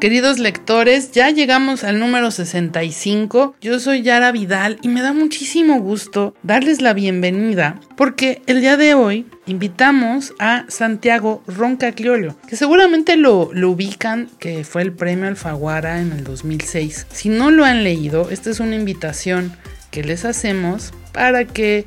Queridos lectores, ya llegamos al número 65. Yo soy Yara Vidal y me da muchísimo gusto darles la bienvenida porque el día de hoy invitamos a Santiago Roncagliolo, que seguramente lo, lo ubican, que fue el premio Alfaguara en el 2006. Si no lo han leído, esta es una invitación que les hacemos para que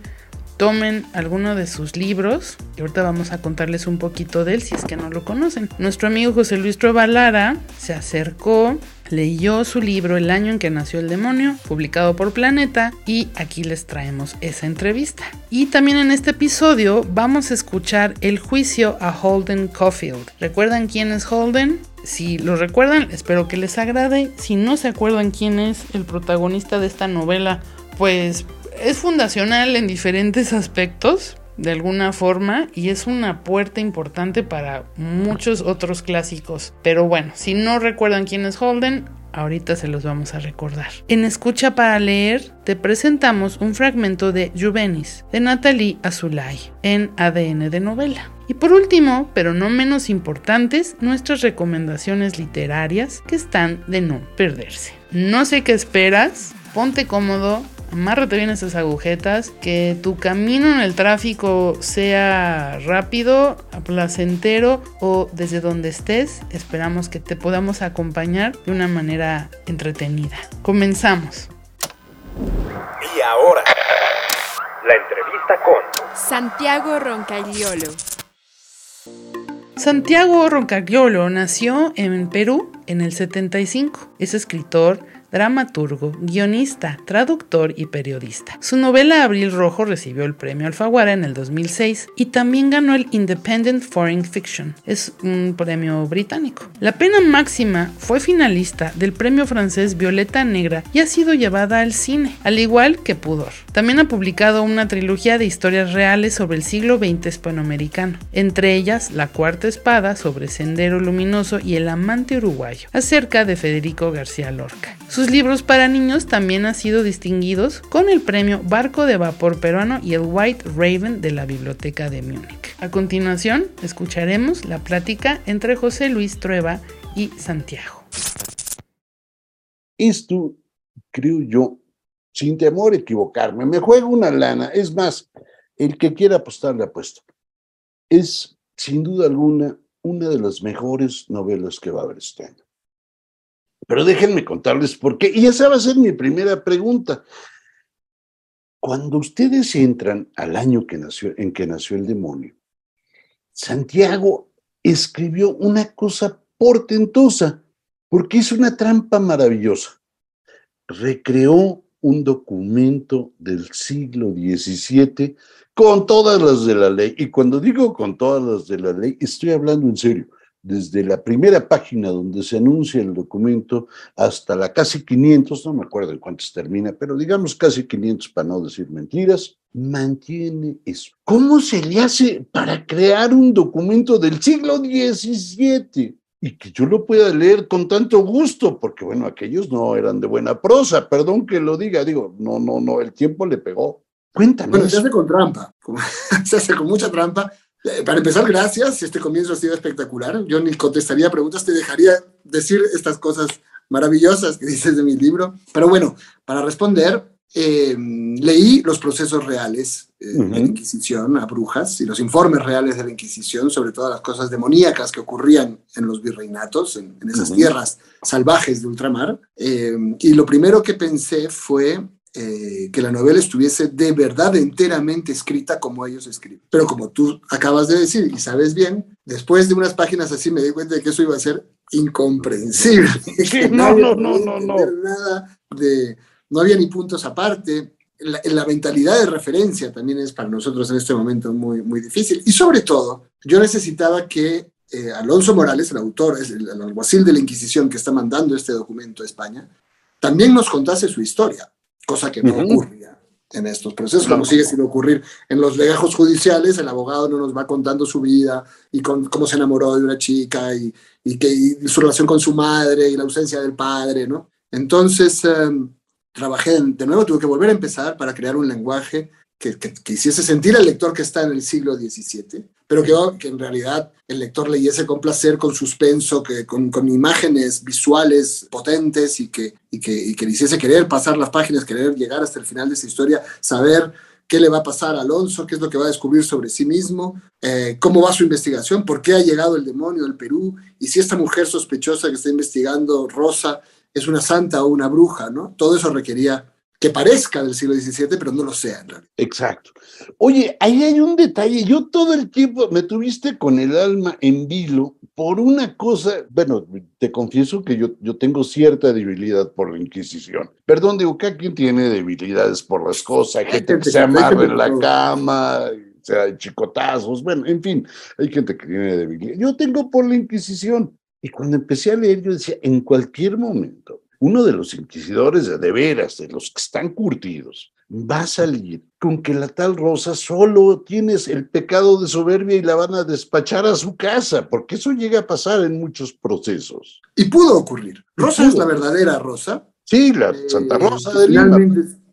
tomen alguno de sus libros y ahorita vamos a contarles un poquito de él si es que no lo conocen. Nuestro amigo José Luis Trueba Lara se acercó, leyó su libro El año en que nació el demonio, publicado por Planeta, y aquí les traemos esa entrevista. Y también en este episodio vamos a escuchar el juicio a Holden Caulfield. ¿Recuerdan quién es Holden? Si lo recuerdan, espero que les agrade. Si no se acuerdan quién es el protagonista de esta novela, pues es fundacional en diferentes aspectos, de alguna forma, y es una puerta importante para muchos otros clásicos. Pero bueno, si no recuerdan quién es Holden, ahorita se los vamos a recordar. En Escucha para leer, te presentamos un fragmento de Juvenis, de Nathalie Azulay, en ADN de novela. Y por último, pero no menos importantes, nuestras recomendaciones literarias que están de no perderse. No sé qué esperas, ponte cómodo, amárrate bien esas agujetas, que tu camino en el tráfico sea rápido, placentero o desde donde estés, esperamos que te podamos acompañar de una manera entretenida. Comenzamos. Y ahora, la entrevista con Santiago Roncagliolo. Santiago Roncagliolo nació en Perú en el 75. Es escritor, dramaturgo, guionista, traductor y periodista. Su novela Abril Rojo recibió el premio Alfaguara en el 2006 y también ganó el Independent Foreign Fiction. Es un premio británico. La pena máxima fue finalista del premio francés Violeta Negra y ha sido llevada al cine, al igual que Pudor. También ha publicado una trilogía de historias reales sobre el siglo XX hispanoamericano, entre ellas La Cuarta Espada sobre Sendero Luminoso y El Amante Uruguayo, acerca de Federico García Lorca. Libros para niños también han sido distinguidos con el premio Barco de Vapor Peruano y el White Raven de la Biblioteca de Múnich. A continuación, escucharemos la plática entre José Luis Trueba y Santiago. Esto, creo yo, sin temor a equivocarme, me juego una lana. Es más, el que quiera apostar le apuesto. Es, sin duda alguna, una de las mejores novelas que va a haber este año. Pero déjenme contarles por qué. Y esa va a ser mi primera pregunta. Cuando ustedes entran al año en que nació el demonio, Santiago escribió una cosa portentosa, porque es una trampa maravillosa. Recreó un documento del siglo XVII con todas las de la ley. Y cuando digo con todas las de la ley, estoy hablando en serio desde la primera página donde se anuncia el documento hasta la casi 500, no me acuerdo en cuántos termina, pero digamos casi 500 para no decir mentiras, mantiene eso. ¿Cómo se le hace para crear un documento del siglo XVII? y que yo lo pueda leer con tanto gusto, porque bueno, aquellos no eran de buena prosa, perdón que lo diga, digo, no, no, no, el tiempo le pegó. Cuéntame. Bueno, se hace con trampa, se hace con mucha trampa. Eh, para empezar, gracias, este comienzo ha sido espectacular. Yo ni contestaría preguntas, te dejaría decir estas cosas maravillosas que dices de mi libro. Pero bueno, para responder, eh, leí los procesos reales eh, de la Inquisición a brujas y los informes reales de la Inquisición sobre todas las cosas demoníacas que ocurrían en los virreinatos, en, esas tierras salvajes de ultramar. Eh, y lo primero que pensé fue que la novela estuviese de verdad enteramente escrita como ellos escriben. Pero como tú acabas de decir y sabes bien, después de unas páginas así me di cuenta de que eso iba a ser incomprensible. no, no, no, no, no. Nada de no había ni puntos aparte. La, mentalidad de referencia también es para nosotros en este momento muy, muy difícil. Y sobre todo, yo necesitaba que eh, Alonso Morales, el autor, el, el, alguacil de la Inquisición que está mandando este documento a España, también nos contase su historia, cosa que no ocurría en estos procesos, como sigue sin ocurrir en los legajos judiciales, el abogado no nos va contando su vida y con, cómo se enamoró de una chica y, y que, y su relación con su madre y la ausencia del padre, ¿no? Entonces, em, trabajé de nuevo, tuve que volver a empezar para crear un lenguaje que, que, hiciese sentir al lector que está en el siglo XVII, pero que, que en realidad el lector leyese con placer, con suspenso, que, con, con imágenes visuales potentes y que, y, que, y que le hiciese querer pasar las páginas, querer llegar hasta el final de esa historia, saber qué le va a pasar a Alonso, qué es lo que va a descubrir sobre sí mismo, eh, cómo va su investigación, por qué ha llegado el demonio al Perú, y si esta mujer sospechosa que está investigando, Rosa, es una santa o una bruja, ¿no? Todo eso requería que parezca del siglo XVII, pero no lo sea en realidad. Exacto. Oye, ahí hay un detalle. Yo todo el tiempo me tuviste con el alma en vilo por una cosa. Bueno, te confieso que yo, yo tengo cierta debilidad por la Inquisición. Perdón, digo, que quien tiene debilidades por las cosas, gente que se amarra en la cama, o sea, chicotazos, bueno, en fin, hay gente que tiene debilidad. Yo tengo por la Inquisición. Y cuando empecé a leer, yo decía, en cualquier momento, uno de los inquisidores de veras, de los que están curtidos, va a salir con que la tal Rosa solo tienes el pecado de soberbia y la van a despachar a su casa, porque eso llega a pasar en muchos procesos. Y pudo ocurrir. Rosa es la verdadera Rosa. Sí, la eh, Santa Rosa de Lima.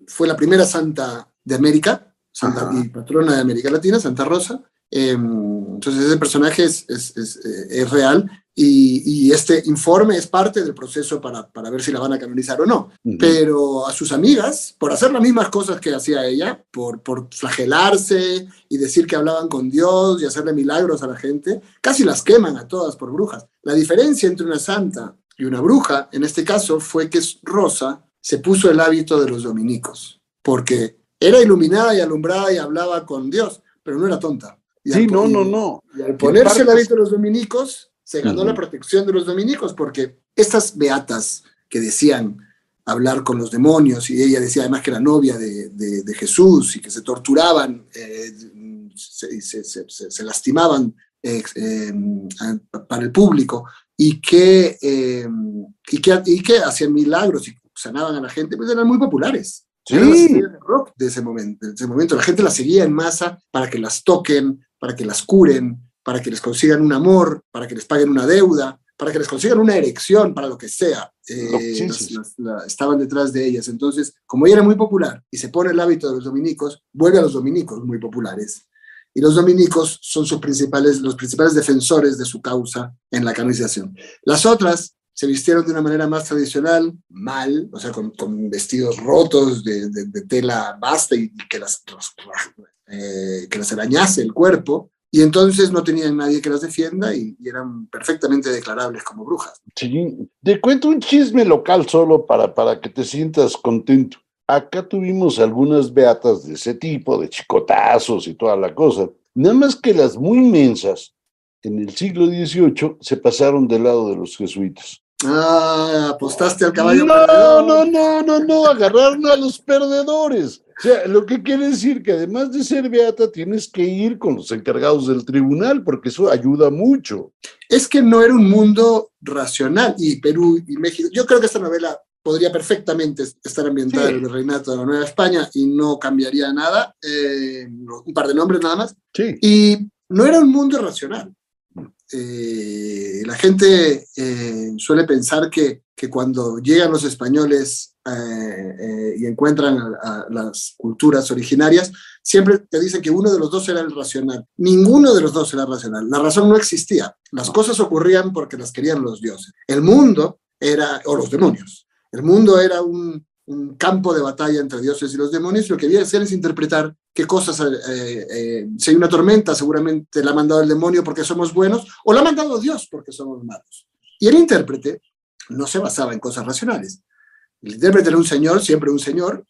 Fue la primera santa de América, santa y patrona de América Latina, Santa Rosa. Em, entonces ese personaje es, es, es, eh, es real y, este informe es parte del proceso para, para, ver si la van a canonizar o no. Pero a sus amigas, por hacer las mismas cosas que hacía ella, por, por flagelarse y decir que hablaban con Dios y hacerle milagros a la gente, casi las queman a todas por brujas. La diferencia entre una santa y una bruja, en este caso, fue que Rosa se puso el hábito de los dominicos, porque era iluminada y alumbrada y hablaba con Dios, pero no era tonta. Sí, no, no, no. Y al ponerse el hábito de los dominicos, se ganó la protección de los dominicos, porque estas beatas que decían hablar con los demonios, y ella decía además que era novia de, Jesús y que se torturaban, eh, se, se, lastimaban eh, eh, para el público y que, y que, y, que, hacían milagros y sanaban a la gente, pues eran muy populares. Sí. de rock de ese momento, de ese momento. La gente las seguía en masa para que las toquen, para que las curen, para que les consigan un amor, para que les paguen una deuda, para que les consigan una erección, para lo que sea. Eh, estaban detrás de ellas. Entonces, como ella era muy popular y se pone el hábito de los dominicos, vuelve a los dominicos muy populares. Y los dominicos son sus principales, los principales defensores de su causa en la canonización. Las otras se vistieron de una manera más tradicional, mal, o sea, con, vestidos rotos de, tela basta y que las, eh, que las arañase el cuerpo, y entonces no tenían nadie que las defienda y, eran perfectamente declarables como brujas. Sí, te cuento un chisme local solo para, para que te sientas contento. Acá tuvimos algunas beatas de ese tipo, de chicotazos y toda la cosa. Nada más que las muy inmensas, en el siglo XVIII, se pasaron del lado de los jesuitas. Ah, apostaste al caballo. No, no, no, no, no, agarraron a los perdedores. O sea, lo que quiere decir que además de ser beata, tienes que ir con los encargados del tribunal, porque eso ayuda mucho. Es que no era un mundo racional, y Perú y México. Yo creo que esta novela podría perfectamente estar ambientada en el reinato de la Nueva España y no cambiaría nada, eh, un par de nombres nada más. Sí. Y no era un mundo racional. Eh, la gente eh, suele pensar que, que, cuando llegan los españoles eh, y encuentran a, a, las culturas originarias, siempre te dicen que uno de los dos era el racional. Ninguno de los dos era racional. La razón no existía. Las cosas ocurrían porque las querían los dioses. El mundo era, o los demonios. El mundo era un, un campo de batalla entre dioses y los demonios, lo que había que hacer es interpretar qué cosas, eh, eh, si hay una tormenta, seguramente la ha mandado el demonio porque somos buenos, o la ha mandado Dios porque somos malos. Y el intérprete no se basaba en cosas racionales. El intérprete era un señor, siempre un señor,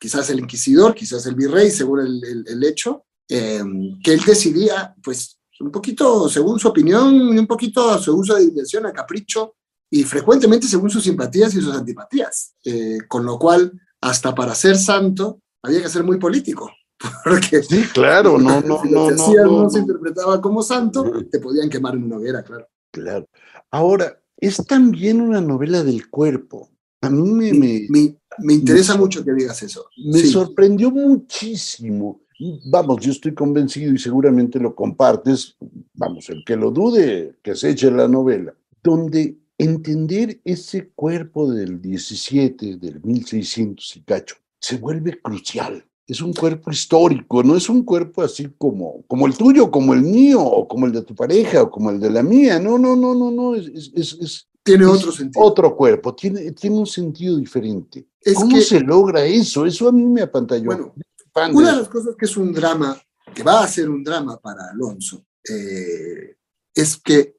quizás el inquisidor, quizás el virrey, según el, hecho, eh, que él decidía, pues, un poquito según su opinión, un poquito a su uso dimensión, a capricho, y frecuentemente según sus simpatías y sus antipatías, eh, con lo cual hasta para ser santo había que ser muy político, porque sí, claro, no, no, si no, no, no, no, no, se interpretaba como santo, te podían quemar en una hoguera, claro. Claro. Ahora, es también una novela del cuerpo. A mí me... Me, me, me interesa mucho que digas eso. Me sí. sorprendió muchísimo. Vamos, yo estoy convencido y seguramente lo compartes, vamos, el que lo dude, que se eche la novela, donde entender ese cuerpo del 17, del 1600 y cacho, se vuelve crucial. Es un cuerpo histórico, no es un cuerpo así como, como el tuyo, como el mío, o como el de tu pareja, o como el de la mía. No, no, no, no, no. Es, es, es tiene es otro sentido. Otro cuerpo, tiene, tiene un sentido diferente. ¿Cómo que, se logra eso? Eso a mí me apantalló. Bueno, una de las cosas que es un drama, que va a ser un drama para Alonso, eh, es que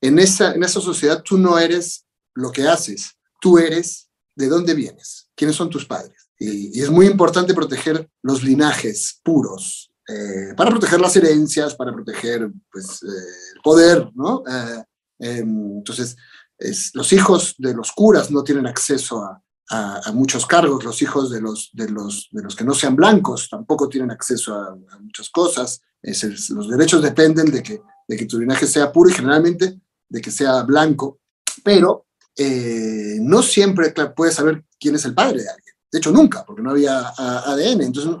en esa, en esa sociedad tú no eres lo que haces, tú eres de dónde vienes, quiénes son tus padres. Y, y es muy importante proteger los linajes puros, eh, para proteger las herencias, para proteger pues, eh, el poder, ¿no? Eh, entonces, es, los hijos de los curas no tienen acceso a, a, a, muchos cargos, los hijos de los, de, los, de los que no sean blancos tampoco tienen acceso a, a muchas cosas. Es el, los derechos dependen de que, de que tu linaje sea puro y generalmente de que sea blanco, pero eh, no siempre puedes saber quién es el padre de alguien. De hecho, nunca, porque no había ADN. Entonces, no,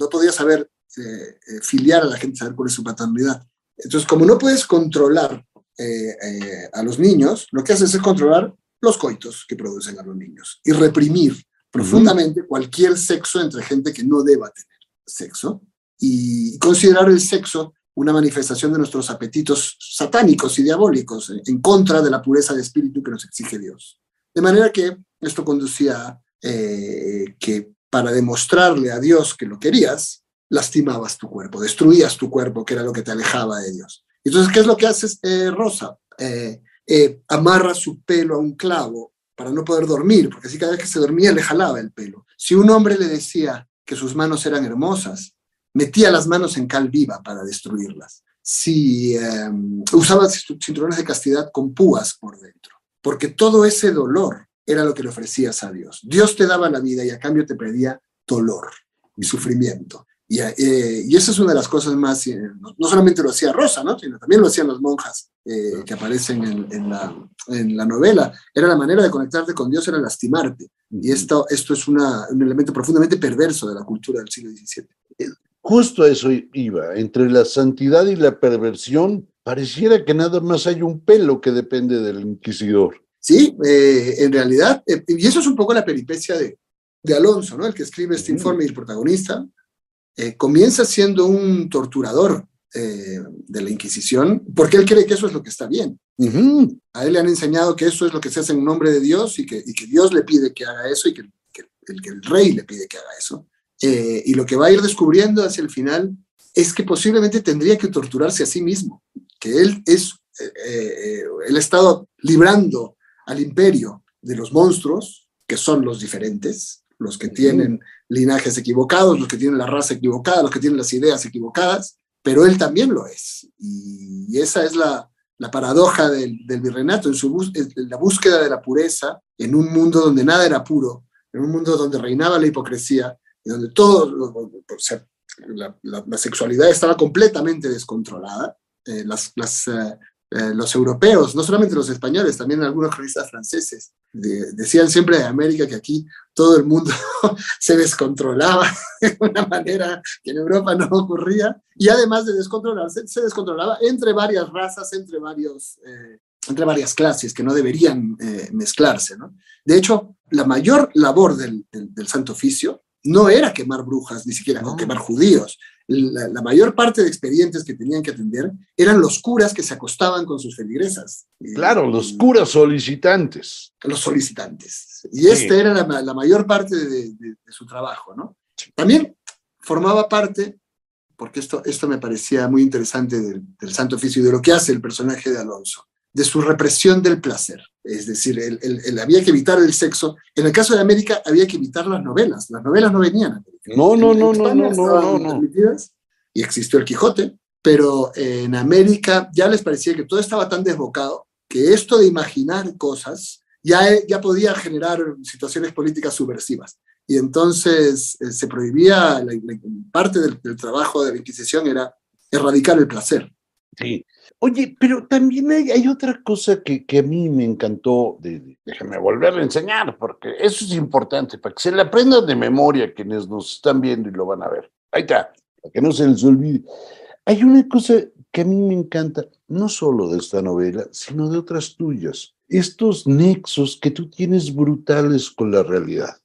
no podías saber eh, eh, filiar a la gente, saber cuál es su paternidad. Entonces, como no puedes controlar eh, a los niños, lo que haces es controlar los coitos que producen a los niños y reprimir profundamente uh -huh. cualquier sexo entre gente que no deba tener sexo y considerar el sexo una manifestación de nuestros apetitos satánicos y diabólicos en contra de la pureza de espíritu que nos exige Dios. De manera que esto conducía eh, que para demostrarle a Dios que lo querías, lastimabas tu cuerpo, destruías tu cuerpo, que era lo que te alejaba de Dios. Entonces, ¿qué es lo que hace eh, Rosa? Eh, amarra su pelo a un clavo para no poder dormir, porque así cada vez que se dormía le jalaba el pelo. Si un hombre le decía que sus manos eran hermosas, metía las manos en cal viva para destruirlas. Si um, usaba cinturones de castidad con púas por dentro, porque todo ese dolor era lo que le ofrecías a Dios. Dios te daba la vida y a cambio te pedía dolor y sufrimiento. Y, eh, y esa es una de las cosas más, eh, no, no, solamente lo hacía Rosa, ¿no? sino también lo hacían las monjas eh, que aparecen en, en, la, en, la, novela. Era la manera de conectarte con Dios, era lastimarte. Y esto, esto es una, un elemento profundamente perverso de la cultura del siglo XVII. Justo a eso iba. Entre la santidad y la perversión, pareciera que nada más hay un pelo que depende del inquisidor. Sí, eh, en realidad, eh, y eso es un poco la peripecia de, de Alonso, ¿no? El que escribe este informe y el protagonista, eh, comienza siendo un torturador eh, de la Inquisición, porque él cree que eso es lo que está bien. Uh -huh. A él le han enseñado que eso es lo que se hace en nombre de Dios y que, y que Dios le pide que haga eso y que, que, el, que el rey le pide que haga eso. Eh, y lo que va a ir descubriendo hacia el final es que posiblemente tendría que torturarse a sí mismo, que él es, eh, eh, él ha estado librando al imperio de los monstruos, que son los diferentes, los que tienen linajes equivocados, los que tienen la raza equivocada, los que tienen las ideas equivocadas, pero él también lo es. Y esa es la, la paradoja del, del, virreinato, en, su bus, en la búsqueda de la pureza, en un mundo donde nada era puro, en un mundo donde reinaba la hipocresía, y donde todo, o sea, la, la, la, sexualidad estaba completamente descontrolada, eh, las, las, uh, eh, los europeos, no solamente los españoles, también algunos cronistas franceses, decían siempre de América que aquí todo el mundo se descontrolaba de una manera que en Europa no ocurría, y además de descontrolarse, se descontrolaba entre varias razas, entre, varios, eh, entre varias clases que no deberían eh, mezclarse. ¿no? De hecho, la mayor labor del, del, Santo Oficio no era quemar brujas, ni siquiera quemar judíos, la, mayor parte de expedientes que tenían que atender eran los curas que se acostaban con sus feligresas. Claro, los curas solicitantes. Los solicitantes. Y esta era la, mayor parte de, su trabajo, ¿no? También formaba parte, porque esto, esto me parecía muy interesante del, del Santo Oficio y de lo que hace el personaje de Alonso de su represión del placer. Es decir, el, había que evitar el sexo. En el caso de América había que evitar las novelas. Las novelas no venían. No, no, no, no, no, no, no, Y existió el Quijote, pero en América ya les parecía que todo estaba tan desbocado que esto de imaginar cosas ya, ya podía generar situaciones políticas subversivas. Y entonces eh, se prohibía, parte del, del trabajo de la Inquisición era erradicar el placer. Sí, Oye, pero también hay, otra cosa que, a mí me encantó, de, déjame volver a enseñar, porque eso es importante, para que se le aprendan de memoria quienes nos están viendo y lo van a ver. Ahí está, para que no se les olvide. Hay una cosa que a mí me encanta, no solo de esta novela, sino de otras tuyas. Estos nexos que tú tienes brutales con la realidad.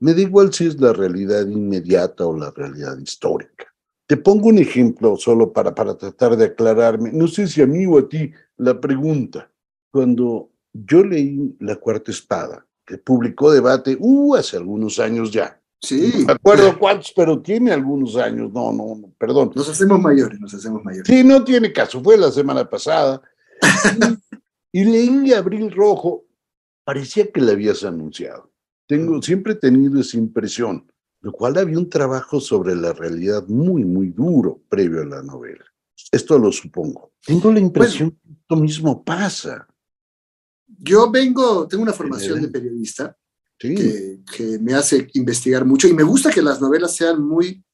Me da igual si es la realidad inmediata o la realidad histórica. Te pongo un ejemplo solo para, para tratar de aclararme. No sé si a mí o a ti la pregunta. Cuando yo leí La Cuarta Espada, que publicó Debate, uh, hace algunos años ya. Sí. No me acuerdo cuántos, pero tiene algunos años. No, no, no, perdón. Nos hacemos mayores, nos hacemos mayores. Sí, no tiene caso. Fue la semana pasada. y, leí Abril Rojo. Parecía que la habías anunciado. Tengo, siempre he tenido esa impresión lo cual había un trabajo sobre la realidad muy, muy duro previo a la novela. Esto lo supongo. Tengo la impresión que esto mismo pasa. Yo vengo, tengo una formación de periodista que, me hace investigar mucho y me gusta que las novelas sean muy,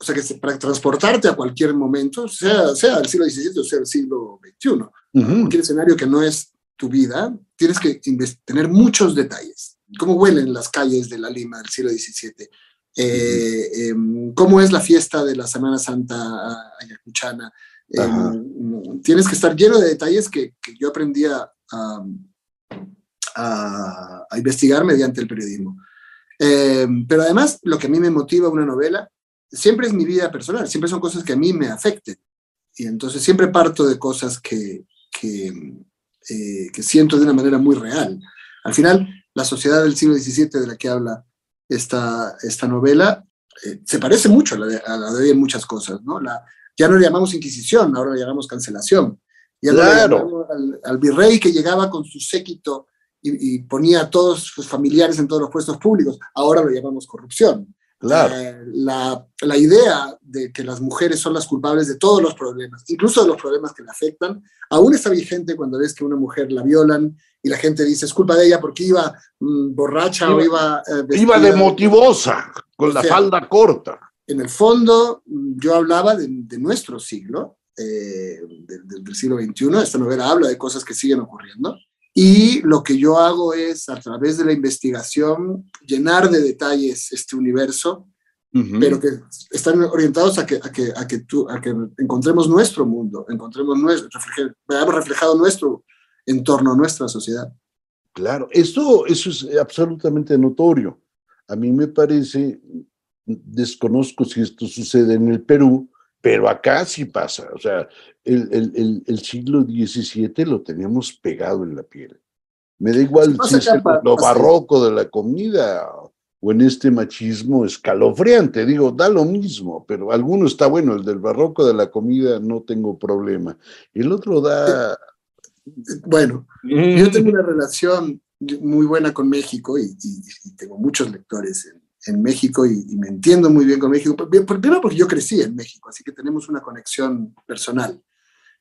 o sea, que para transportarte a cualquier momento, sea, sea el siglo XVII o sea el siglo XXI, cualquier escenario que no es tu vida, tienes que tener muchos detalles. Cómo huelen las calles de la Lima del siglo XVII, eh, em, cómo es la fiesta de la Semana Santa ayacuchana. Em, tienes que estar lleno de detalles que, yo aprendí a, investigar mediante el periodismo. Em, pero además, lo que a mí me motiva una novela siempre es mi vida personal, siempre son cosas que a mí me afecten. Y entonces siempre parto de cosas que, que, eh, que siento de una manera muy real. Al final, la sociedad del siglo XVII de la que habla esta, esta novela, eh, se parece mucho a la, de, en muchas cosas, ¿no? La, ya no le llamamos Inquisición, ahora le llamamos cancelación. Ya claro. al, virrey que llegaba con su séquito y, ponía a todos sus familiares en todos los puestos públicos, ahora lo llamamos corrupción. Claro. Eh, la, la, idea de que las mujeres son las culpables de todos los problemas, incluso de los problemas que le afectan, aún está vigente cuando ves que una mujer la violan y la gente dice es culpa de ella porque iba mm, borracha o iba... Eh, iba de motivosa, con la falda corta. En el fondo, mm, yo hablaba de, nuestro siglo, eh, del siglo XXI, esta novela habla de cosas que siguen ocurriendo. Y lo que yo hago es, a través de la investigación, llenar de detalles este universo, pero que están orientados a que, a que, a que, tú, a que encontremos nuestro mundo, encontremos nuestro, veamos reflejado nuestro en torno a nuestra sociedad. Claro, eso, eso es absolutamente notorio. A mí me parece, desconozco si esto sucede en el Perú, pero acá sí pasa. O sea, el, el, el, siglo XVII lo teníamos pegado en la piel. Me da igual si es lo barroco de la comida o en este machismo escalofriante. Digo, da lo mismo, pero alguno está bueno, el del barroco de la comida no tengo problema. El otro da bueno, yo tengo una relación muy buena con México y, tengo muchos lectores en, México y, me entiendo muy bien con México. Primero porque yo crecí en México, así que tenemos una conexión personal.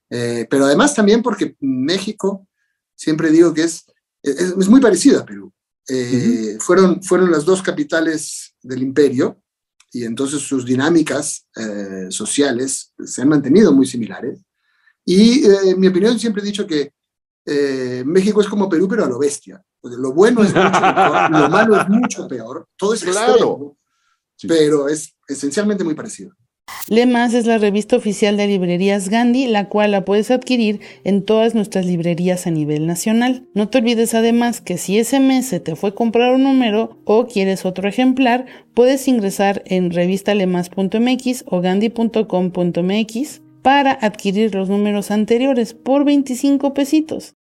Eh, pero además también porque México, siempre digo que es, es, muy parecido a Perú. Eh, fueron, fueron las dos capitales del imperio y entonces sus dinámicas eh, sociales se han mantenido muy similares. Y eh, en mi opinión siempre he dicho que eh, México es como Perú, pero a lo bestia. Lo bueno es mucho mejor, lo malo es mucho peor. Todo es Claro. extremo, Sí. pero es esencialmente muy parecido. Lemas es la revista oficial de librerías Gandhi, la cual la puedes adquirir en todas nuestras librerías a nivel nacional. No te olvides además que si ese mes se te fue comprar un número o quieres otro ejemplar, puedes ingresar en revistalemas.mx o gandhi.com.mx para adquirir los números anteriores por 25 pesitos.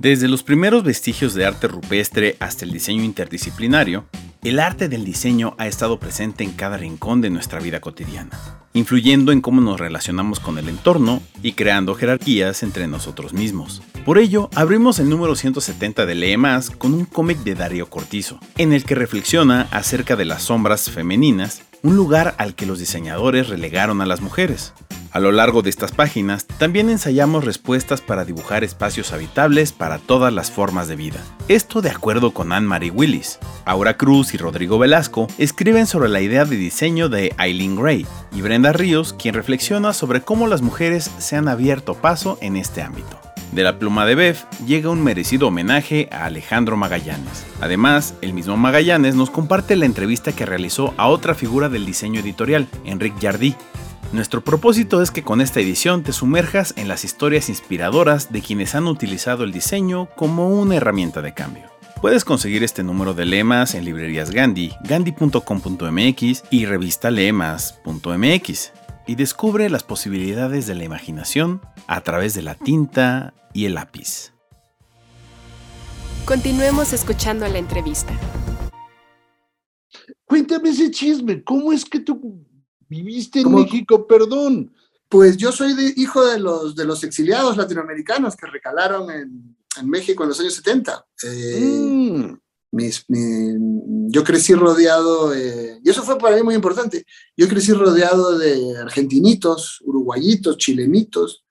Desde los primeros vestigios de arte rupestre hasta el diseño interdisciplinario, el arte del diseño ha estado presente en cada rincón de nuestra vida cotidiana, influyendo en cómo nos relacionamos con el entorno y creando jerarquías entre nosotros mismos. Por ello, abrimos el número 170 de Lee Más con un cómic de Darío Cortizo, en el que reflexiona acerca de las sombras femeninas, un lugar al que los diseñadores relegaron a las mujeres. A lo largo de estas páginas, también ensayamos respuestas para dibujar espacios habitables para todas las formas de vida. Esto de acuerdo con Anne-Marie Willis. Aura Cruz y Rodrigo Velasco escriben sobre la idea de diseño de Eileen Gray y Brenda Ríos, quien reflexiona sobre cómo las mujeres se han abierto paso en este ámbito. De la pluma de Bev llega un merecido homenaje a Alejandro Magallanes. Además, el mismo Magallanes nos comparte la entrevista que realizó a otra figura del diseño editorial, Enric Jardí. Nuestro propósito es que con esta edición te sumerjas en las historias inspiradoras de quienes han utilizado el diseño como una herramienta de cambio. Puedes conseguir este número de lemas en librerías Gandhi, gandhi.com.mx y revistalemas.mx y descubre las posibilidades de la imaginación a través de la tinta y el lápiz. Continuemos escuchando la entrevista. Cuéntame ese chisme. ¿Cómo es que tú viviste en ¿Cómo? México? Perdón. Pues yo soy de, hijo de los, de los exiliados latinoamericanos que recalaron en, en México en los años 70. Eh, Mm, mis- mi- yo crecí rodeado, eh, y eso fue para mí muy importante, yo crecí rodeado de argentinitos, uruguayitos, chilenitos,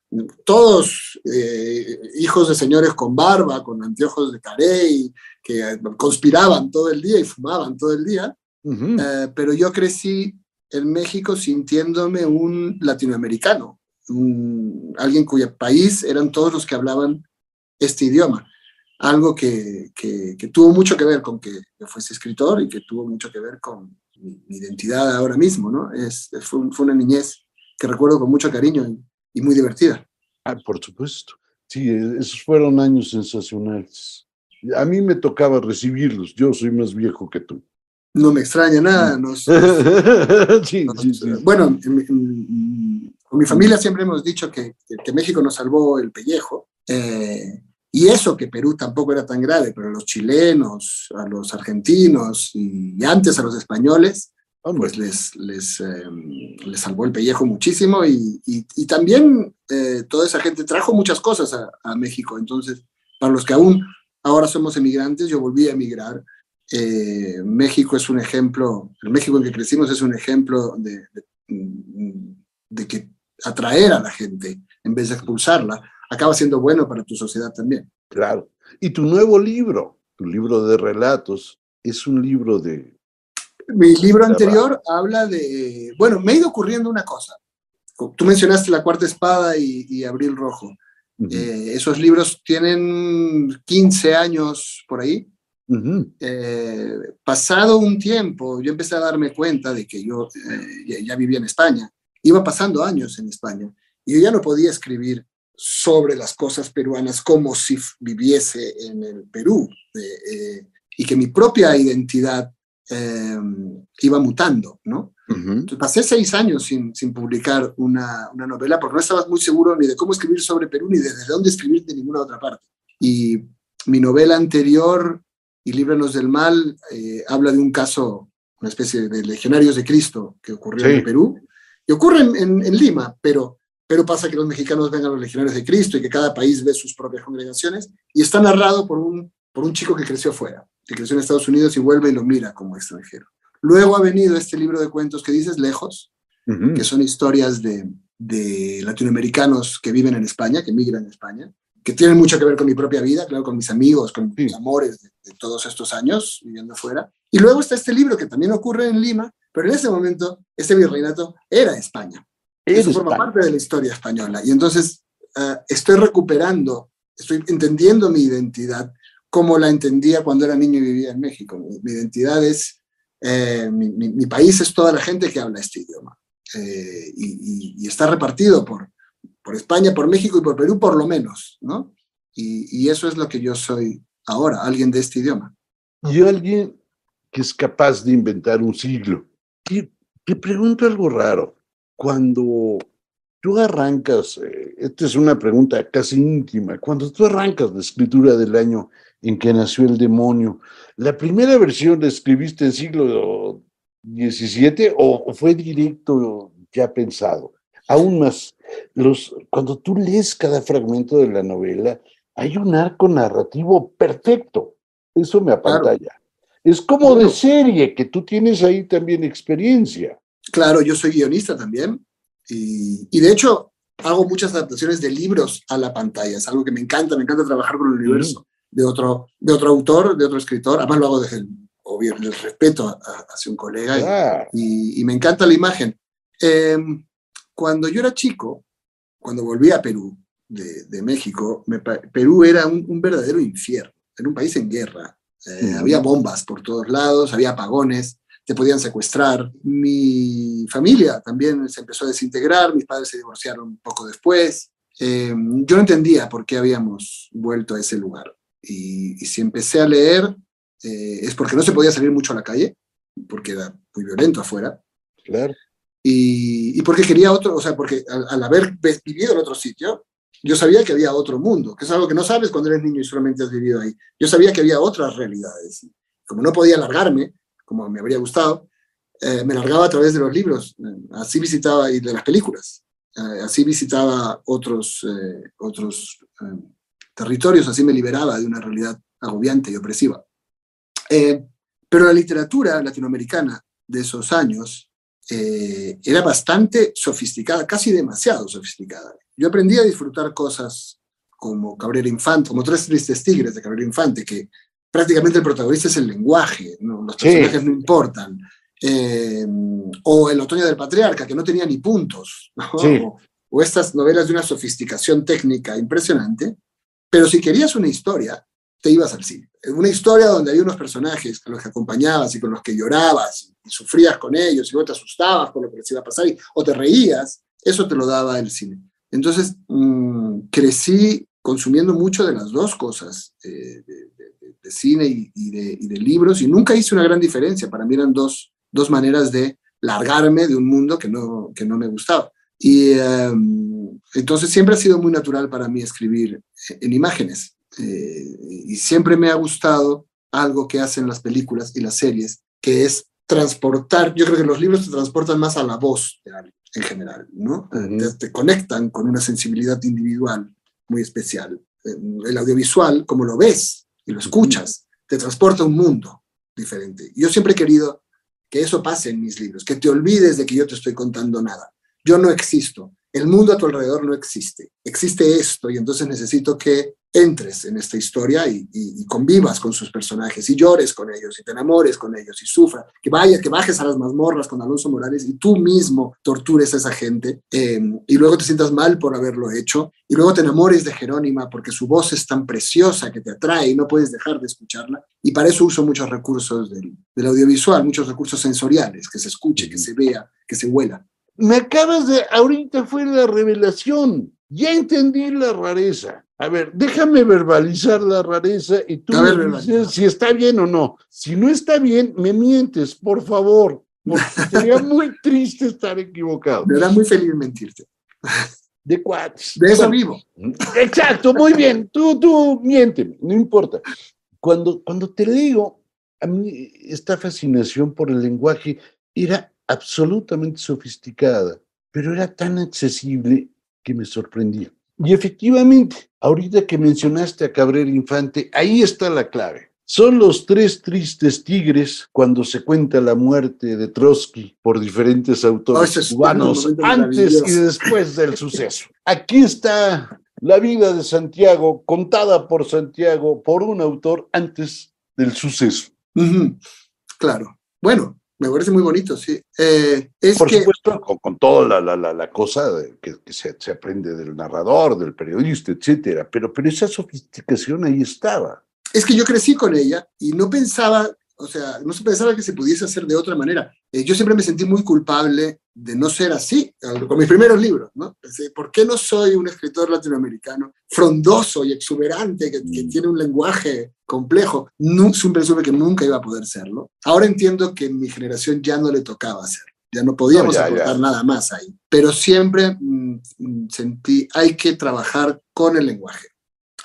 todos eh, hijos de señores con barba, con anteojos de carey, que conspiraban todo el día y fumaban todo el día, eh, pero yo crecí en México sintiéndome un latinoamericano, un- alguien cuyo país eran todos los que hablaban este idioma. Algo que, que- que tuvo mucho que ver con que yo fuese escritor y que tuvo mucho que ver con mi, mi identidad ahora mismo, ¿no? Es, fue, un- fue una niñez que recuerdo con mucho cariño y, y muy divertida. Ah, por supuesto. Sí, eh, esos fueron años sensacionales. A mí me tocaba recibirlos. Yo soy más viejo que tú. No me extraña nada. nos- sí, sí, sí. Bueno, en en- con mi familia siempre hemos dicho que, que México nos salvó el pellejo. eh, y eso que Perú tampoco era tan grave, pero a los chilenos, a los argentinos y antes a los españoles, pues les, les, eh, les salvó el pellejo muchísimo y, y- y también eh, toda esa gente trajo muchas cosas a, a México. Entonces, para los que aún ahora somos emigrantes, yo volví a emigrar. Eh, México es un ejemplo, el México en que crecimos es un ejemplo de, de- de que atraer a la gente en vez de expulsarla acaba siendo bueno para tu sociedad también. claro. Y tu nuevo libro, tu libro de relatos, es un libro de... Mi libro anterior habla de, bueno, me ha ido ocurriendo una cosa. Tú mencionaste La Cuarta Espada y, y Abril Rojo. Eh, esos libros tienen 15 años por ahí. Eh, pasado un tiempo, yo empecé a darme cuenta de que yo eh, ya, ya vivía en España. Iba pasando años en España y yo ya no podía escribir sobre las cosas peruanas como si viviese en el Perú y que mi propia identidad eh, iba mutando, ¿no? Entonces, pasé seis años sin, sin publicar una, una novela porque no estaba muy seguro ni de cómo escribir sobre Perú ni de, de dónde escribir de ninguna otra parte. Y mi novela anterior, Y Líbranos del Mal, eh, habla de un caso, una especie de legionarios de Cristo que ocurrió Sí. en Perú. Y ocurre en, en- en Lima, pero, pero pasa que los mexicanos ven a los legionarios de Cristo y que cada país ve sus propias congregaciones. Y está narrado por un, por un chico que creció afuera, que creció en Estados Unidos y vuelve y lo mira como extranjero. Luego ha venido este libro de cuentos que dices Lejos, Ujú. que son historias de, de latinoamericanos que viven en España, que migran a España, que tienen mucho que ver con mi propia vida, claro, con mis amigos, con mis amores de, de todos estos años viviendo afuera. Y luego está este libro que también ocurre en Lima, pero en ese momento, este virreinato era España. Eso forma parte de la historia española. Y entonces eh, estoy recuperando, estoy entendiendo mi identidad como la entendía cuando era niño y vivía en México. Mi, identidad es, eh, mi, país es toda la gente que habla este idioma. Eh, y, está repartido por, por España, por México y por Perú por lo menos, ¿no? Y, y eso es lo que yo soy ahora, alguien de este idioma. Y alguien que es capaz de inventar un siglo. Y te pregunto algo raro. Cuando tú arrancas, eh, esta es una pregunta casi íntima, cuando tú arrancas la escritura del año en que nació el demonio, ¿la primera versión la escribiste en siglo XVII o fue directo ya pensado? Aún más, los, cuando tú lees cada fragmento de la novela, hay un arco narrativo perfecto. Eso me apantalla. Es como de serie, que tú tienes ahí también experiencia. Claro, yo soy guionista también. Y, de hecho, hago muchas adaptaciones de libros a la pantalla. Es algo que me encanta, me encanta trabajar con el universo de, otro, de otro autor, de otro escritor. Además lo hago desde el, obvio, el respeto hacia un colega y, me encanta la imagen. Em, cuando yo era chico, cuando volví a Perú de, México, Perú era un verdadero infierno. Era un país en guerra eh, había bombas por todos lados, había apagones, te podían secuestrar. Mi familia también se empezó a desintegrar, mis padres se divorciaron un poco después. Eh, yo no entendía por qué habíamos vuelto a ese lugar. Y, si empecé a leer, eh, es porque no se podía salir mucho a la calle, porque era muy violento afuera. Claro. Y, porque quería otro, o sea, porque al haber vivido en otro sitio, yo sabía que había otro mundo, que es algo que no sabes cuando eres niño y solamente has vivido ahí. Yo sabía que había otras realidades. Como no podía largarme, como me habría gustado, eh, me largaba a través de los libros. Así visitaba y de las películas. Eh, así visitaba otros, eh, otros territorios, así me liberaba de una realidad agobiante y opresiva. pero la literatura latinoamericana de esos años era bastante sofisticada, casi demasiado sofisticada yo aprendí a disfrutar cosas como Cabrera Infante, como Tres Tristes Tigres de Cabrera Infante, que prácticamente el protagonista es el lenguaje, los personajes no importan. Eh, o El Otoño del Patriarca, que no tenía ni puntos. O, estas novelas de una sofisticación técnica impresionante. Pero si querías una historia, te ibas al cine. Una historia donde hay unos personajes con los que acompañabas y con los que llorabas y, sufrías con ellos y luego te asustabas por lo que les iba a pasar o te reías, eso te lo daba el cine. Entonces, mm, crecí consumiendo mucho de las dos cosas, eh, de, cine y, de, libros, y nunca hice una gran diferencia. Para mí eran dos, maneras de largarme de un mundo que no, que no me gustaba. Y em, entonces siempre ha sido muy natural para mí escribir en imágenes. Eh, y siempre me ha gustado algo que hacen las películas y las series, que es transportar, yo creo que los libros te transportan más a la voz de alguien en general, ¿no? te, conectan con una sensibilidad individual muy especial. El audiovisual, como lo ves y lo escuchas, te transporta a un mundo diferente. Yo siempre he querido que eso pase en mis libros, que te olvides de que yo te estoy contando nada. Yo no existo, el mundo a tu alrededor no existe, existe esto y entonces necesito que entres en esta historia y, convivas con sus personajes y llores con ellos y te enamores con ellos y sufras, que vaya, que bajes a las mazmorras con Alonso Morales y tú mismo tortures a esa gente em, y luego te sientas mal por haberlo hecho y luego te enamores de Jerónima porque su voz es tan preciosa que te atrae y no puedes dejar de escucharla. Y para eso uso muchos recursos del, del audiovisual, muchos recursos sensoriales, que se escuche, que se vea, que se huela. Me acabas de, ahorita fue la revelación, ya entendí la rareza. A ver, déjame verbalizar la rareza y tú me dices si está bien o no. Si no está bien, me mientes, por favor. Sería muy triste estar equivocado. Me da muy feliz mentirte. De cuates. De eso vivo. Exacto, muy bien. Tú, tú, miénteme, no importa. Cuando, cuando te leo, a mí esta fascinación por el lenguaje era absolutamente sofisticada, pero era tan accesible que me sorprendía. Y efectivamente, ahorita que mencionaste a Cabrera Infante, ahí está la clave. Son los tres tristes tigres cuando se cuenta la muerte de Trotsky por diferentes autores cubanos antes y después del suceso. Aquí está la vida de Santiago contada por Santiago por un autor antes del suceso. Claro. Bueno, Me parece muy bonito, sí. Eh, es Por que, supuesto, con, con toda la, la, la, cosa de- que, que se, se aprende del narrador, del periodista, etcétera, pero, pero esa sofisticación ahí estaba. es que yo crecí con ella y no pensaba, o sea, no se pensaba que se pudiese hacer de otra manera. Eh, yo siempre me sentí muy culpable de no ser así, con mis primeros libros, ¿no? Pensé, ¿por qué no soy un escritor latinoamericano frondoso y exuberante, que, que tiene un lenguaje complejo? No, siempre supe que nunca iba a poder serlo. Ahora entiendo que mi generación ya no le tocaba hacerlo. Ya no podíamos No, ya, aportar ya. nada más ahí. Pero siempre mm, mm, sentí, hay que trabajar con el lenguaje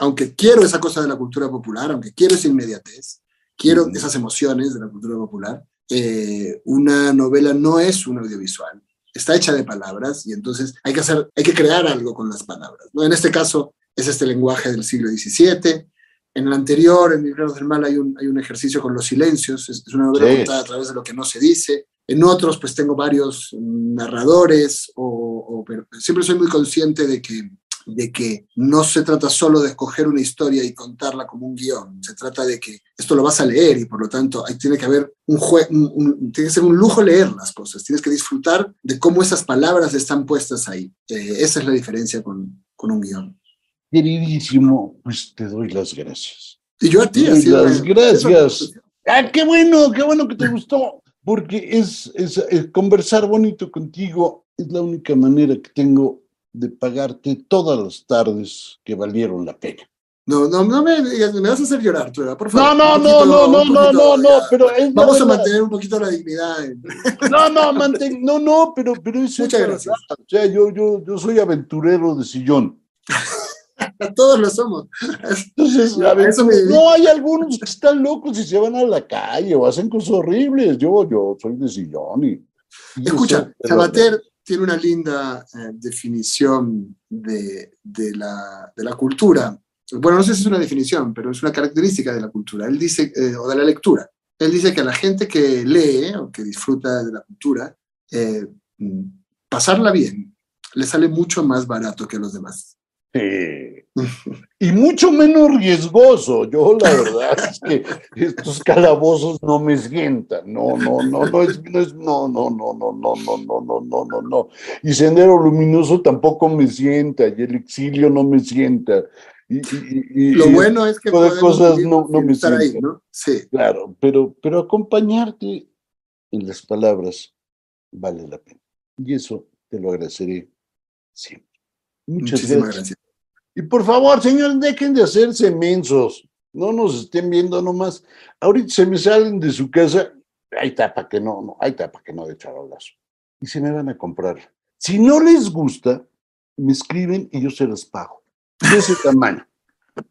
aunque quiero esa cosa de la cultura popular, aunque quiero esa inmediatez, quiero esas emociones de la cultura popular, eh, una novela no es un audiovisual, está hecha de palabras y entonces hay que hacer, hay que crear algo con las palabras. ¿no? En este caso es este lenguaje del siglo XVII. En el anterior, en Libreros del Mal, hay un, hay un ejercicio con los silencios, es, es una novela Sí. contada a través de lo que no se dice. En otros, pues tengo varios narradores, o, o- pero siempre soy muy consciente de que de que no se trata solo de escoger una historia y contarla como un guion, se trata de que esto lo vas a leer y por lo tanto ahí tiene que haber un, jue- un- un- tiene que ser un lujo leer las cosas, tienes que disfrutar de cómo esas palabras están puestas ahí. Eh, esa es la diferencia con, con un guion. Queridísimo, pues te doy las gracias. Y yo a ti, sido las una- gracias. Ah, qué bueno, qué bueno que te gustó, porque es, es, es conversar bonito contigo es la única manera que tengo de pagarte todas las tardes que valieron la pena. No, no, no me me vas a hacer llorar, Trueba, por favor. No, no, no, poquito- no, no, no, poquito no, no, ya. pero es Vamos a mantener un poquito la dignidad. en- No, no, mantén, no, no, pero, pero eso Muchas es gracias. verdad. O sea, yo, yo, yo soy aventurero de sillón. Todos lo somos. Entonces, a ver, eso me dedico. no hay algunos que están locos y se van a la calle o hacen cosas horribles. Yo, yo soy de sillón y. y Escucha, Sabater tiene una linda eh, definición de, de la, de la cultura. Bueno, no sé si es una definición, pero es una característica de la cultura. Él dice, eh, o de la lectura. Él dice que a la gente que lee o que disfruta de la cultura, eh, mm, pasarla bien le sale mucho más barato que a los demás. Sí. Y mucho menos riesgoso. Yo la verdad es que estos calabozos no me sientan. No, no, no, no es, no es, no, no, no, no, no, no, no, no, no, no, no. Y Sendero Luminoso tampoco me sienta, y el exilio no me sienta. Y, y- y- Lo bueno es que podemos cosas no, me estar ahí, sientan. ¿no? Sí. Claro, pero, pero acompañarte en las palabras vale la pena. Y eso te lo agradeceré siempre. Muchas Muchísimas gracias. gracias. Y por favor, señores, dejen de hacerse mensos. No nos estén viendo nomás. Ahorita se me salen de su casa. Ahí está, para que no, no, ahí está, para que no de charolazo. Y se me van a comprar. Si no les gusta, me escriben y yo se las pago. De ese tamaño.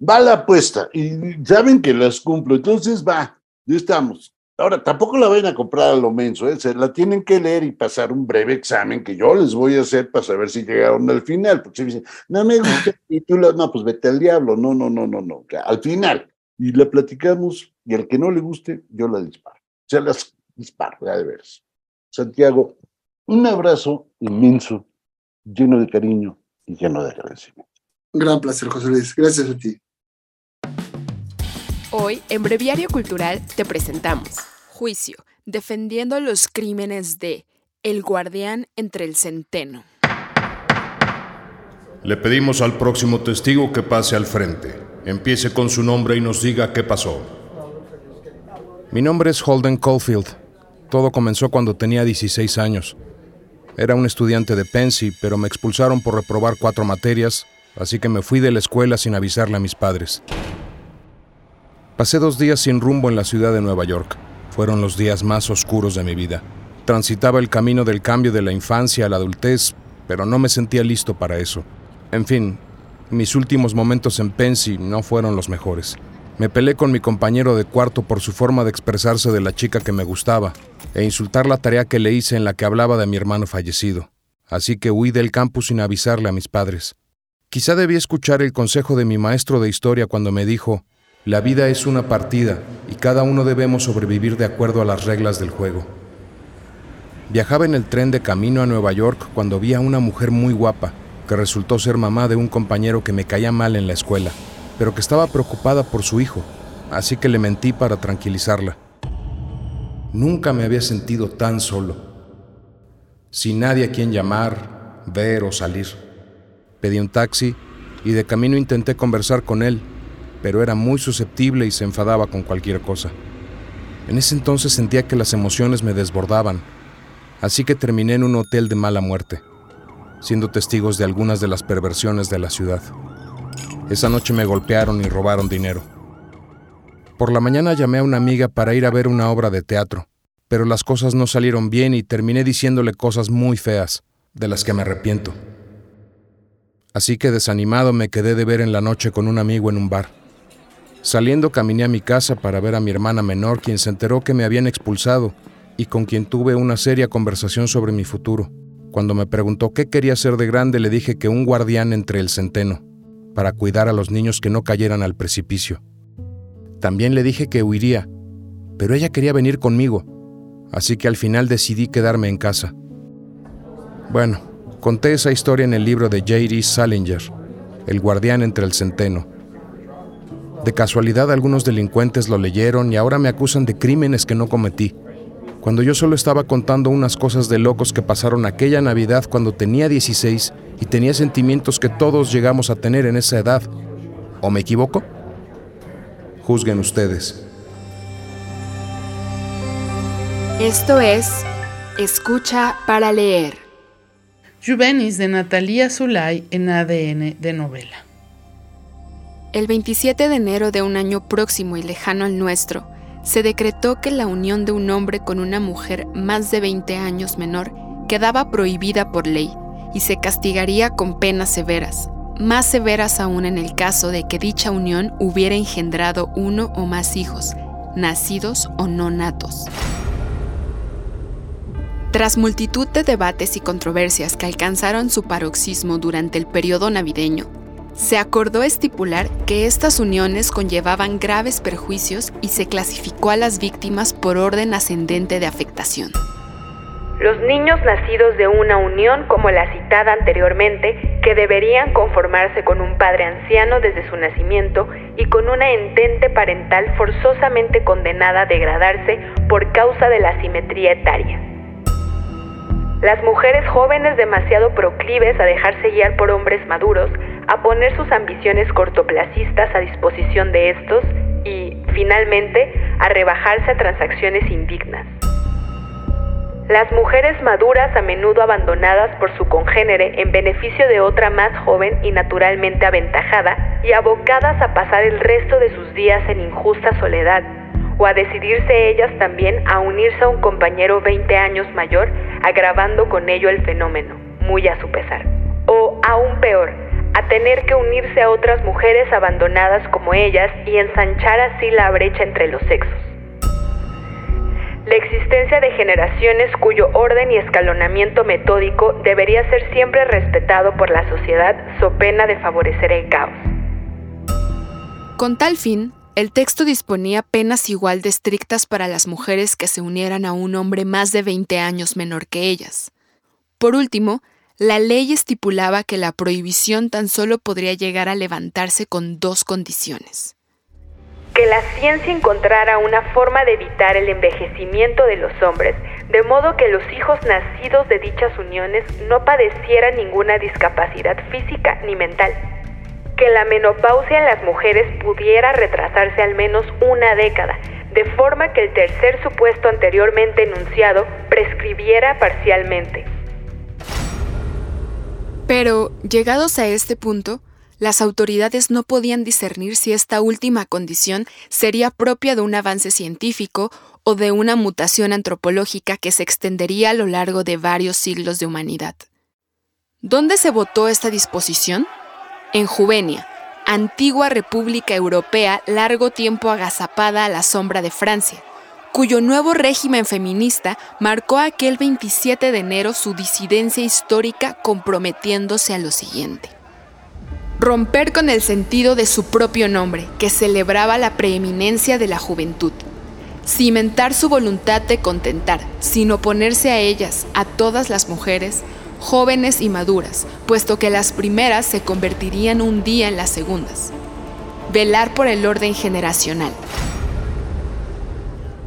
Va la apuesta. Y saben que las cumplo. Entonces va, ya estamos. Ahora, tampoco la vayan a comprar a lo menso, ¿eh? la tienen que leer y pasar un breve examen que yo les voy a hacer para saber si llegaron al final. Porque si dicen, no me gusta el título, no, pues vete al diablo. No, no, no, no, no. O sea, al final. Y la platicamos y al que no le guste, yo la disparo. Se las disparo, ya de veras. Santiago, un abrazo inmenso, lleno de cariño y lleno de agradecimiento. Gran placer, José Luis. Gracias a ti. Hoy, en Breviario Cultural, te presentamos Juicio, defendiendo los crímenes de El guardián entre el centeno. Le pedimos al próximo testigo que pase al frente. Empiece con su nombre y nos diga qué pasó. Mi nombre es Holden Caulfield. Todo comenzó cuando tenía 16 años. Era un estudiante de Pensy, pero me expulsaron por reprobar cuatro materias, así que me fui de la escuela sin avisarle a mis padres. Pasé dos días sin rumbo en la ciudad de Nueva York. Fueron los días más oscuros de mi vida. Transitaba el camino del cambio de la infancia a la adultez, pero no me sentía listo para eso. En fin, mis últimos momentos en Pensy no fueron los mejores. Me peleé con mi compañero de cuarto por su forma de expresarse de la chica que me gustaba e insultar la tarea que le hice en la que hablaba de mi hermano fallecido. Así que huí del campus sin avisarle a mis padres. Quizá debí escuchar el consejo de mi maestro de historia cuando me dijo, la vida es una partida y cada uno debemos sobrevivir de acuerdo a las reglas del juego. Viajaba en el tren de camino a Nueva York cuando vi a una mujer muy guapa, que resultó ser mamá de un compañero que me caía mal en la escuela, pero que estaba preocupada por su hijo, así que le mentí para tranquilizarla. Nunca me había sentido tan solo, sin nadie a quien llamar, ver o salir. Pedí un taxi y de camino intenté conversar con él, pero era muy susceptible y se enfadaba con cualquier cosa. En ese entonces sentía que las emociones me desbordaban, así que terminé en un hotel de mala muerte, siendo testigos de algunas de las perversiones de la ciudad. Esa noche me golpearon y robaron dinero. Por la mañana llamé a una amiga para ir a ver una obra de teatro, pero las cosas no salieron bien y terminé diciéndole cosas muy feas, de las que me arrepiento. Así que desanimado me quedé de ver en la noche con un amigo en un bar. Saliendo caminé a mi casa para ver a mi hermana menor, quien se enteró que me habían expulsado y con quien tuve una seria conversación sobre mi futuro. Cuando me preguntó qué quería ser de grande, le dije que un guardián entre el centeno, para cuidar a los niños que no cayeran al precipicio. También le dije que huiría, pero ella quería venir conmigo, así que al final decidí quedarme en casa. Bueno, conté esa historia en el libro de J.D. Salinger, El guardián entre el centeno. De casualidad algunos delincuentes lo leyeron y ahora me acusan de crímenes que no cometí, cuando yo solo estaba contando unas cosas de locos que pasaron aquella Navidad cuando tenía 16 y tenía sentimientos que todos llegamos a tener en esa edad. ¿O me equivoco? Juzguen ustedes. Esto es Escucha para leer. Juvenis de Natalia Zulay en ADN de novela. El 27 de enero de un año próximo y lejano al nuestro, se decretó que la unión de un hombre con una mujer más de 20 años menor quedaba prohibida por ley y se castigaría con penas severas, más severas aún en el caso de que dicha unión hubiera engendrado uno o más hijos, nacidos o no natos. Tras multitud de debates y controversias que alcanzaron su paroxismo durante el periodo navideño, se acordó estipular que estas uniones conllevaban graves perjuicios y se clasificó a las víctimas por orden ascendente de afectación. Los niños nacidos de una unión como la citada anteriormente, que deberían conformarse con un padre anciano desde su nacimiento y con una entente parental forzosamente condenada a degradarse por causa de la simetría etaria. Las mujeres jóvenes demasiado proclives a dejarse guiar por hombres maduros, a poner sus ambiciones cortoplacistas a disposición de estos y, finalmente, a rebajarse a transacciones indignas. Las mujeres maduras a menudo abandonadas por su congénere en beneficio de otra más joven y naturalmente aventajada y abocadas a pasar el resto de sus días en injusta soledad o a decidirse ellas también a unirse a un compañero 20 años mayor, agravando con ello el fenómeno, muy a su pesar. O aún peor, a tener que unirse a otras mujeres abandonadas como ellas y ensanchar así la brecha entre los sexos. La existencia de generaciones cuyo orden y escalonamiento metódico debería ser siempre respetado por la sociedad so pena de favorecer el caos. Con tal fin, el texto disponía penas igual de estrictas para las mujeres que se unieran a un hombre más de 20 años menor que ellas. Por último, la ley estipulaba que la prohibición tan solo podría llegar a levantarse con dos condiciones que la ciencia encontrara una forma de evitar el envejecimiento de los hombres, de modo que los hijos nacidos de dichas uniones no padecieran ninguna discapacidad física ni mental, que la menopausia en las mujeres pudiera retrasarse al menos una década, de forma que el tercer supuesto anteriormente enunciado prescribiera parcialmente. Pero, llegados a este punto, las autoridades no podían discernir si esta última condición sería propia de un avance científico o de una mutación antropológica que se extendería a lo largo de varios siglos de humanidad. ¿Dónde se votó esta disposición? En Juvenia, antigua república europea largo tiempo agazapada a la sombra de Francia, cuyo nuevo régimen feminista marcó aquel 27 de enero su disidencia histórica comprometiéndose a lo siguiente romper con el sentido de su propio nombre, que celebraba la preeminencia de la juventud, cimentar su voluntad de contentar, sin oponerse a ellas, a todas las mujeres, jóvenes y maduras, puesto que las primeras se convertirían un día en las segundas. Velar por el orden generacional.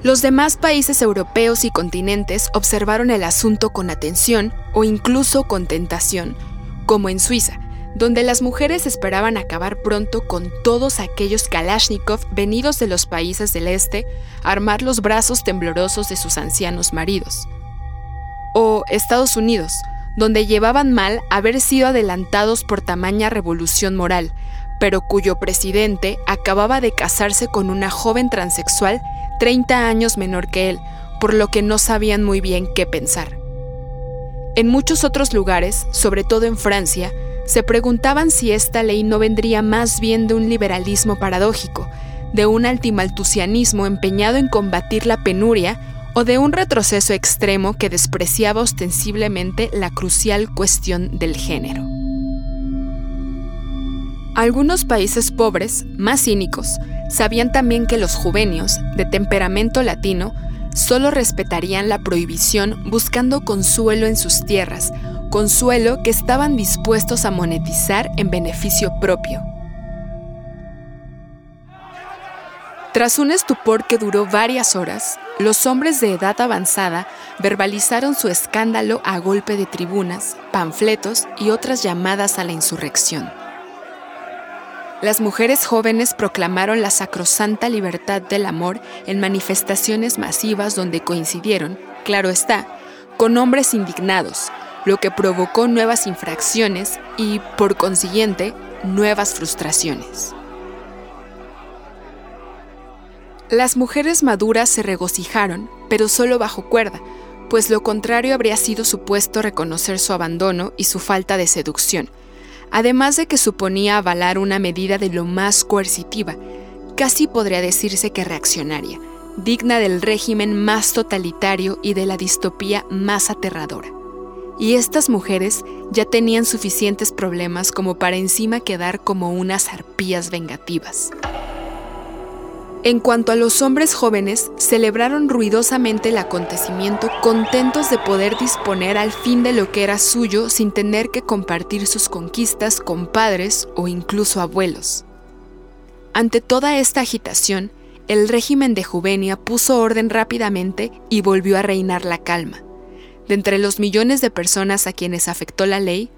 Los demás países europeos y continentes observaron el asunto con atención o incluso con tentación, como en Suiza, donde las mujeres esperaban acabar pronto con todos aquellos Kalashnikov venidos de los países del este, armar los brazos temblorosos de sus ancianos maridos. O Estados Unidos, donde llevaban mal haber sido adelantados por tamaña revolución moral, pero cuyo presidente acababa de casarse con una joven transexual 30 años menor que él, por lo que no sabían muy bien qué pensar. En muchos otros lugares, sobre todo en Francia, se preguntaban si esta ley no vendría más bien de un liberalismo paradójico, de un altimaltusianismo empeñado en combatir la penuria o de un retroceso extremo que despreciaba ostensiblemente la crucial cuestión del género. Algunos países pobres, más cínicos, sabían también que los juvenios, de temperamento latino, solo respetarían la prohibición buscando consuelo en sus tierras, consuelo que estaban dispuestos a monetizar en beneficio propio. Tras un estupor que duró varias horas, los hombres de edad avanzada verbalizaron su escándalo a golpe de tribunas, panfletos y otras llamadas a la insurrección. Las mujeres jóvenes proclamaron la sacrosanta libertad del amor en manifestaciones masivas donde coincidieron, claro está, con hombres indignados, lo que provocó nuevas infracciones y, por consiguiente, nuevas frustraciones. Las mujeres maduras se regocijaron, pero solo bajo cuerda, pues lo contrario habría sido supuesto reconocer su abandono y su falta de seducción, además de que suponía avalar una medida de lo más coercitiva, casi podría decirse que reaccionaria, digna del régimen más totalitario y de la distopía más aterradora. Y estas mujeres ya tenían suficientes problemas como para encima quedar como unas arpías vengativas. En cuanto a los hombres jóvenes, celebraron ruidosamente el acontecimiento contentos de poder disponer al fin de lo que era suyo sin tener que compartir sus conquistas con padres o incluso abuelos. Ante toda esta agitación, el régimen de Juvenia puso orden rápidamente y volvió a reinar la calma. De entre los millones de personas a quienes afectó la ley,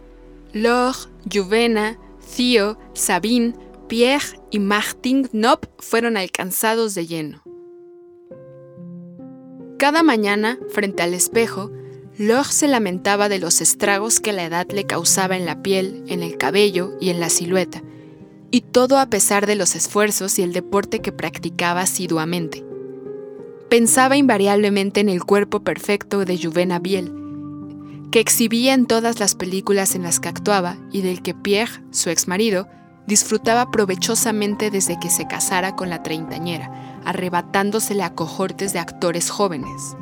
Laure, Juvena, Theo, Sabine, Pierre y Martin Knop fueron alcanzados de lleno. Cada mañana, frente al espejo, Laure se lamentaba de los estragos que la edad le causaba en la piel, en el cabello y en la silueta, y todo a pesar de los esfuerzos y el deporte que practicaba asiduamente. Pensaba invariablemente en el cuerpo perfecto de Juvena Biel, que exhibía en todas las películas en las que actuaba y del que Pierre, su exmarido, disfrutaba provechosamente desde que se casara con la treintañera, arrebatándosele a cohortes de actores jóvenes.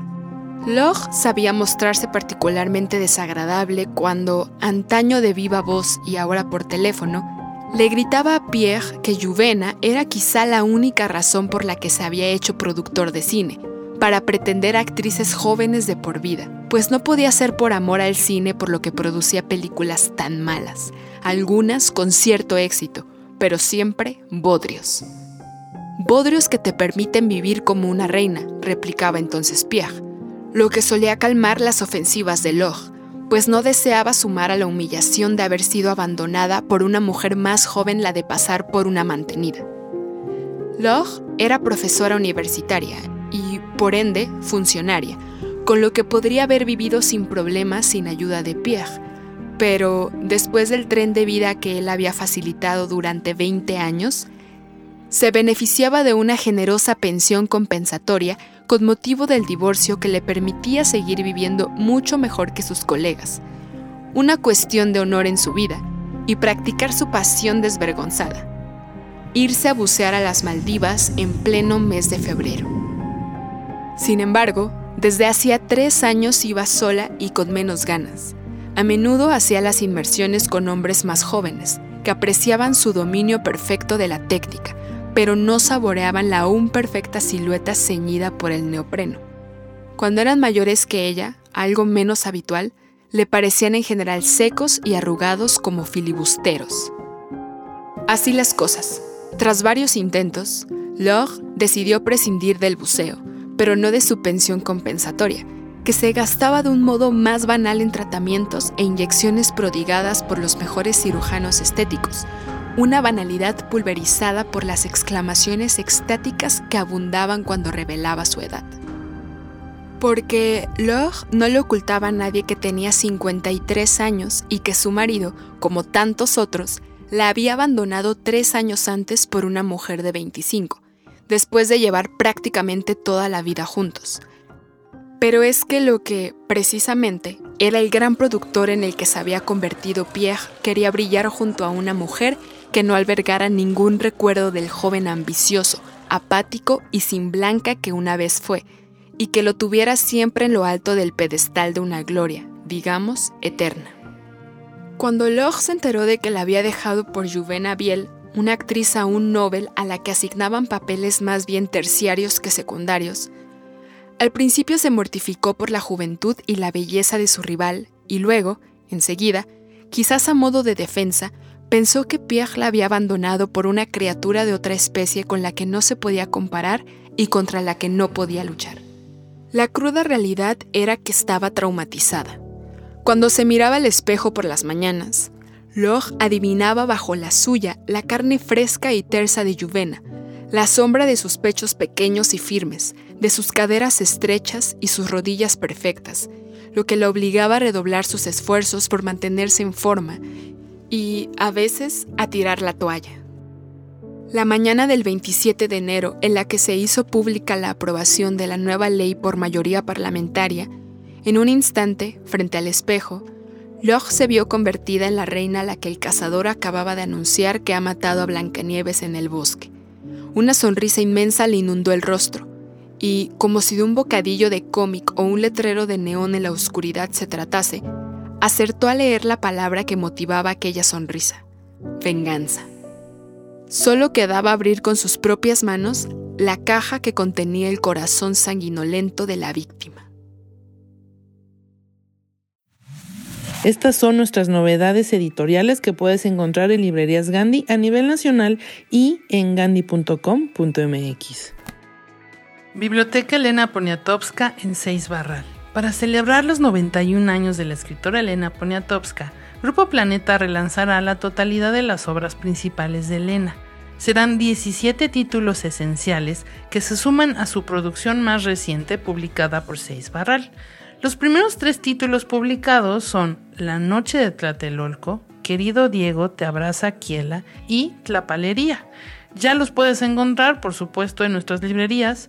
Log sabía mostrarse particularmente desagradable cuando, antaño de viva voz y ahora por teléfono, le gritaba a Pierre que Juvena era quizá la única razón por la que se había hecho productor de cine, para pretender actrices jóvenes de por vida, pues no podía ser por amor al cine por lo que producía películas tan malas, algunas con cierto éxito, pero siempre bodrios. Bodrios que te permiten vivir como una reina, replicaba entonces Pierre, lo que solía calmar las ofensivas de Log, pues no deseaba sumar a la humillación de haber sido abandonada por una mujer más joven la de pasar por una mantenida. Log era profesora universitaria y, por ende, funcionaria, con lo que podría haber vivido sin problemas sin ayuda de Pierre. Pero, después del tren de vida que él había facilitado durante 20 años, se beneficiaba de una generosa pensión compensatoria con motivo del divorcio que le permitía seguir viviendo mucho mejor que sus colegas, una cuestión de honor en su vida, y practicar su pasión desvergonzada, irse a bucear a las Maldivas en pleno mes de febrero. Sin embargo, desde hacía tres años iba sola y con menos ganas. A menudo hacía las inmersiones con hombres más jóvenes, que apreciaban su dominio perfecto de la técnica, pero no saboreaban la aún perfecta silueta ceñida por el neopreno. Cuando eran mayores que ella, algo menos habitual, le parecían en general secos y arrugados como filibusteros. Así las cosas. Tras varios intentos, Laure decidió prescindir del buceo, pero no de su pensión compensatoria, que se gastaba de un modo más banal en tratamientos e inyecciones prodigadas por los mejores cirujanos estéticos, una banalidad pulverizada por las exclamaciones extáticas que abundaban cuando revelaba su edad. Porque Laure no le ocultaba a nadie que tenía 53 años y que su marido, como tantos otros, la había abandonado tres años antes por una mujer de 25, después de llevar prácticamente toda la vida juntos. Pero es que lo que, precisamente, era el gran productor en el que se había convertido Pierre quería brillar junto a una mujer que no albergara ningún recuerdo del joven ambicioso, apático y sin blanca que una vez fue, y que lo tuviera siempre en lo alto del pedestal de una gloria, digamos, eterna. Cuando Loch se enteró de que la había dejado por Juvena Biel, una actriz aún Nobel a la que asignaban papeles más bien terciarios que secundarios, al principio se mortificó por la juventud y la belleza de su rival, y luego, enseguida, quizás a modo de defensa, pensó que Pierre la había abandonado por una criatura de otra especie con la que no se podía comparar y contra la que no podía luchar. La cruda realidad era que estaba traumatizada. Cuando se miraba al espejo por las mañanas, Loch adivinaba bajo la suya la carne fresca y tersa de Juvena, la sombra de sus pechos pequeños y firmes, de sus caderas estrechas y sus rodillas perfectas, lo que la obligaba a redoblar sus esfuerzos por mantenerse en forma y, a veces, a tirar la toalla. La mañana del 27 de enero, en la que se hizo pública la aprobación de la nueva ley por mayoría parlamentaria, en un instante, frente al espejo, Loch se vio convertida en la reina a la que el cazador acababa de anunciar que ha matado a Blancanieves en el bosque. Una sonrisa inmensa le inundó el rostro, y, como si de un bocadillo de cómic o un letrero de neón en la oscuridad se tratase, acertó a leer la palabra que motivaba aquella sonrisa, venganza. Solo quedaba abrir con sus propias manos la caja que contenía el corazón sanguinolento de la víctima. Estas son nuestras novedades editoriales que puedes encontrar en librerías Gandhi a nivel nacional y en gandhi.com.mx. Biblioteca Elena Poniatowska en Seis Barral. Para celebrar los 91 años de la escritora Elena Poniatowska, Grupo Planeta relanzará la totalidad de las obras principales de Elena. Serán 17 títulos esenciales que se suman a su producción más reciente publicada por Seis Barral. Los primeros tres títulos publicados son La Noche de Tlatelolco, Querido Diego te abraza Kiela y Tlapalería. Ya los puedes encontrar, por supuesto, en nuestras librerías.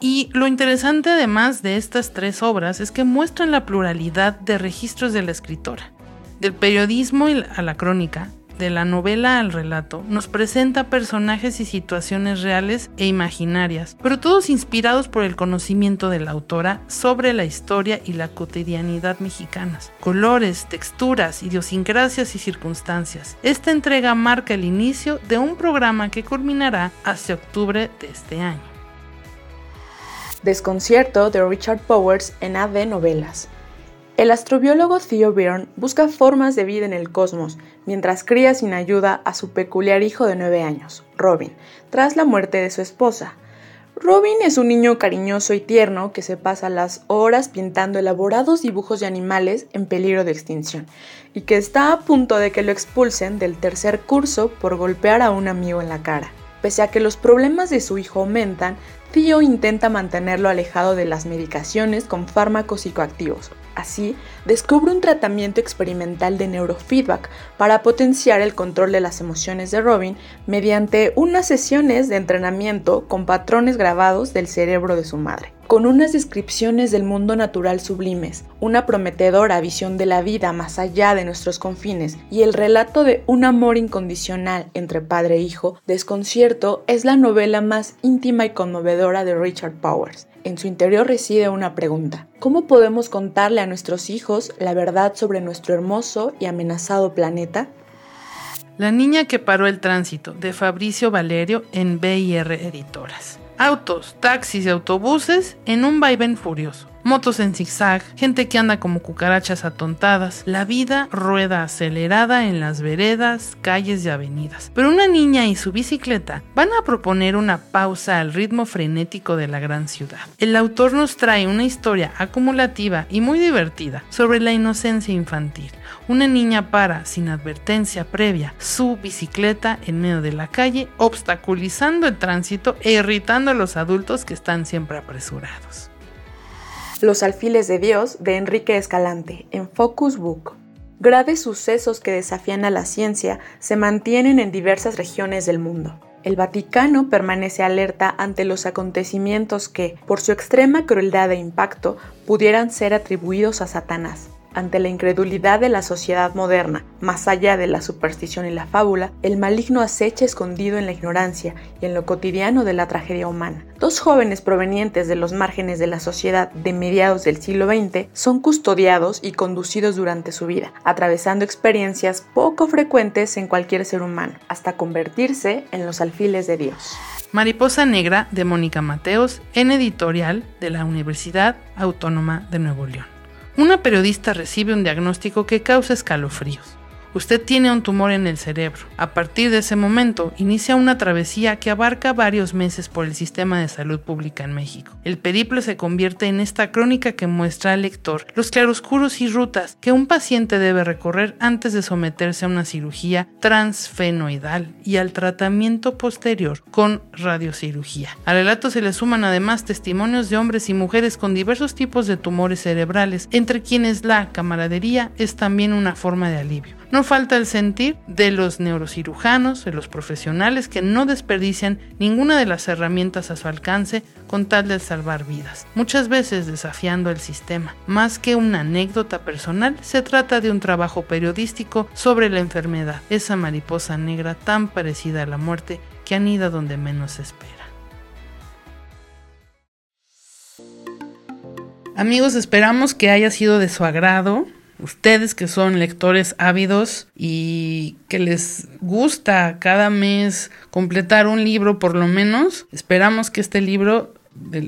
Y lo interesante además de estas tres obras es que muestran la pluralidad de registros de la escritora del periodismo a la crónica, de la novela al relato, nos presenta personajes y situaciones reales e imaginarias, pero todos inspirados por el conocimiento de la autora sobre la historia y la cotidianidad mexicanas. Colores, texturas, idiosincrasias y circunstancias. Esta entrega marca el inicio de un programa que culminará hacia octubre de este año. Desconcierto de Richard Powers en AD Novelas. El astrobiólogo Theo Byrne busca formas de vida en el cosmos mientras cría sin ayuda a su peculiar hijo de 9 años, Robin, tras la muerte de su esposa. Robin es un niño cariñoso y tierno que se pasa las horas pintando elaborados dibujos de animales en peligro de extinción y que está a punto de que lo expulsen del tercer curso por golpear a un amigo en la cara. Pese a que los problemas de su hijo aumentan, Theo intenta mantenerlo alejado de las medicaciones con fármacos psicoactivos. Así, descubre un tratamiento experimental de neurofeedback para potenciar el control de las emociones de Robin mediante unas sesiones de entrenamiento con patrones grabados del cerebro de su madre con unas descripciones del mundo natural sublimes, una prometedora visión de la vida más allá de nuestros confines y el relato de un amor incondicional entre padre e hijo, Desconcierto es la novela más íntima y conmovedora de Richard Powers. En su interior reside una pregunta. ¿Cómo podemos contarle a nuestros hijos la verdad sobre nuestro hermoso y amenazado planeta? La niña que paró el tránsito, de Fabricio Valerio en BIR Editoras. Autos, taxis y autobuses en un vaivén furioso motos en zigzag, gente que anda como cucarachas atontadas, la vida rueda acelerada en las veredas, calles y avenidas. Pero una niña y su bicicleta van a proponer una pausa al ritmo frenético de la gran ciudad. El autor nos trae una historia acumulativa y muy divertida sobre la inocencia infantil. Una niña para, sin advertencia previa, su bicicleta en medio de la calle, obstaculizando el tránsito e irritando a los adultos que están siempre apresurados. Los alfiles de Dios de Enrique Escalante en Focus Book. Graves sucesos que desafían a la ciencia se mantienen en diversas regiones del mundo. El Vaticano permanece alerta ante los acontecimientos que, por su extrema crueldad e impacto, pudieran ser atribuidos a Satanás ante la incredulidad de la sociedad moderna, más allá de la superstición y la fábula, el maligno acecha escondido en la ignorancia y en lo cotidiano de la tragedia humana. Dos jóvenes provenientes de los márgenes de la sociedad de mediados del siglo XX son custodiados y conducidos durante su vida, atravesando experiencias poco frecuentes en cualquier ser humano, hasta convertirse en los alfiles de Dios. Mariposa Negra de Mónica Mateos en editorial de la Universidad Autónoma de Nuevo León. Una periodista recibe un diagnóstico que causa escalofríos. Usted tiene un tumor en el cerebro. A partir de ese momento, inicia una travesía que abarca varios meses por el sistema de salud pública en México. El periplo se convierte en esta crónica que muestra al lector los claroscuros y rutas que un paciente debe recorrer antes de someterse a una cirugía transfenoidal y al tratamiento posterior con radiocirugía. Al relato se le suman además testimonios de hombres y mujeres con diversos tipos de tumores cerebrales, entre quienes la camaradería es también una forma de alivio. Falta el sentir de los neurocirujanos, de los profesionales que no desperdician ninguna de las herramientas a su alcance con tal de salvar vidas, muchas veces desafiando el sistema. Más que una anécdota personal, se trata de un trabajo periodístico sobre la enfermedad, esa mariposa negra tan parecida a la muerte que anida donde menos se espera. Amigos, esperamos que haya sido de su agrado ustedes que son lectores ávidos y que les gusta cada mes completar un libro por lo menos, esperamos que este libro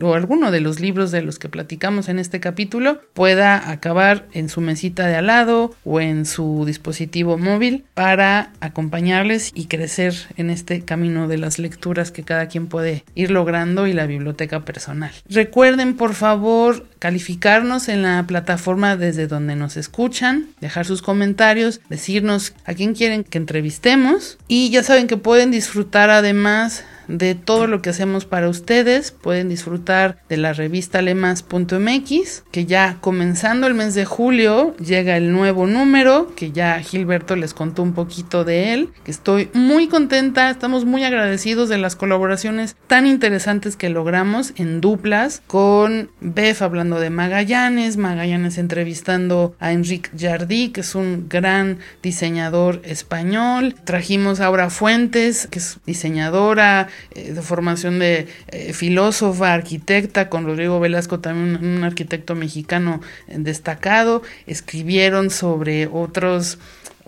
o alguno de los libros de los que platicamos en este capítulo pueda acabar en su mesita de al lado o en su dispositivo móvil para acompañarles y crecer en este camino de las lecturas que cada quien puede ir logrando y la biblioteca personal. Recuerden por favor calificarnos en la plataforma desde donde nos escuchan, dejar sus comentarios, decirnos a quién quieren que entrevistemos y ya saben que pueden disfrutar además de todo lo que hacemos para ustedes. Pueden disfrutar de la revista lemas.mx, que ya comenzando el mes de julio llega el nuevo número, que ya Gilberto les contó un poquito de él, estoy muy contenta, estamos muy agradecidos de las colaboraciones tan interesantes que logramos en duplas con Bef hablando de Magallanes, Magallanes entrevistando a Enrique Jardí, que es un gran diseñador español. Trajimos a Aura Fuentes, que es diseñadora, eh, de formación de eh, filósofa, arquitecta, con Rodrigo Velasco, también un, arquitecto mexicano destacado, escribieron sobre otros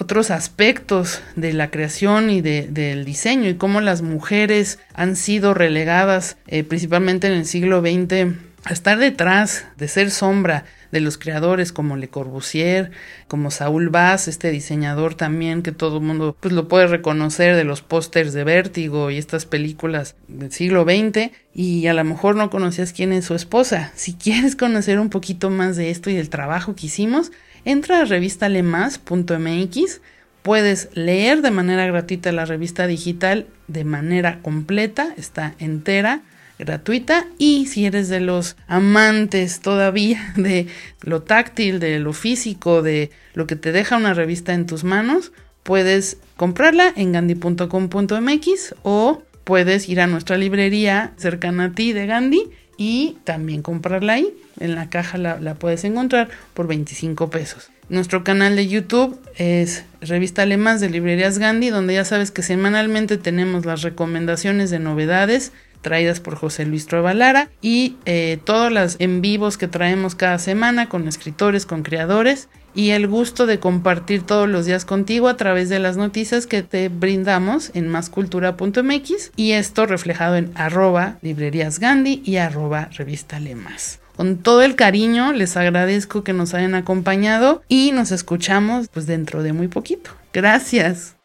otros aspectos de la creación y del diseño y cómo las mujeres han sido relegadas eh, principalmente en el siglo XX a estar detrás, de ser sombra, de los creadores como Le Corbusier, como Saúl Bass, este diseñador también que todo el mundo pues lo puede reconocer de los pósters de Vértigo y estas películas del siglo XX y a lo mejor no conocías quién es su esposa. Si quieres conocer un poquito más de esto y del trabajo que hicimos, entra a revistalemas.mx Puedes leer de manera gratuita la revista digital de manera completa, está entera gratuita y si eres de los amantes todavía de lo táctil, de lo físico, de lo que te deja una revista en tus manos, puedes comprarla en gandhi.com.mx o puedes ir a nuestra librería cercana a ti de Gandhi y también comprarla ahí. En la caja la, puedes encontrar por 25 pesos. Nuestro canal de YouTube es Revista Alemas de Librerías Gandhi, donde ya sabes que semanalmente tenemos las recomendaciones de novedades traídas por José Luis Trueba y eh, todos los en vivos que traemos cada semana con escritores, con creadores y el gusto de compartir todos los días contigo a través de las noticias que te brindamos en mascultura.mx y esto reflejado en arroba librerías Gandhi y arroba revista Lemas. Con todo el cariño les agradezco que nos hayan acompañado y nos escuchamos pues dentro de muy poquito. Gracias.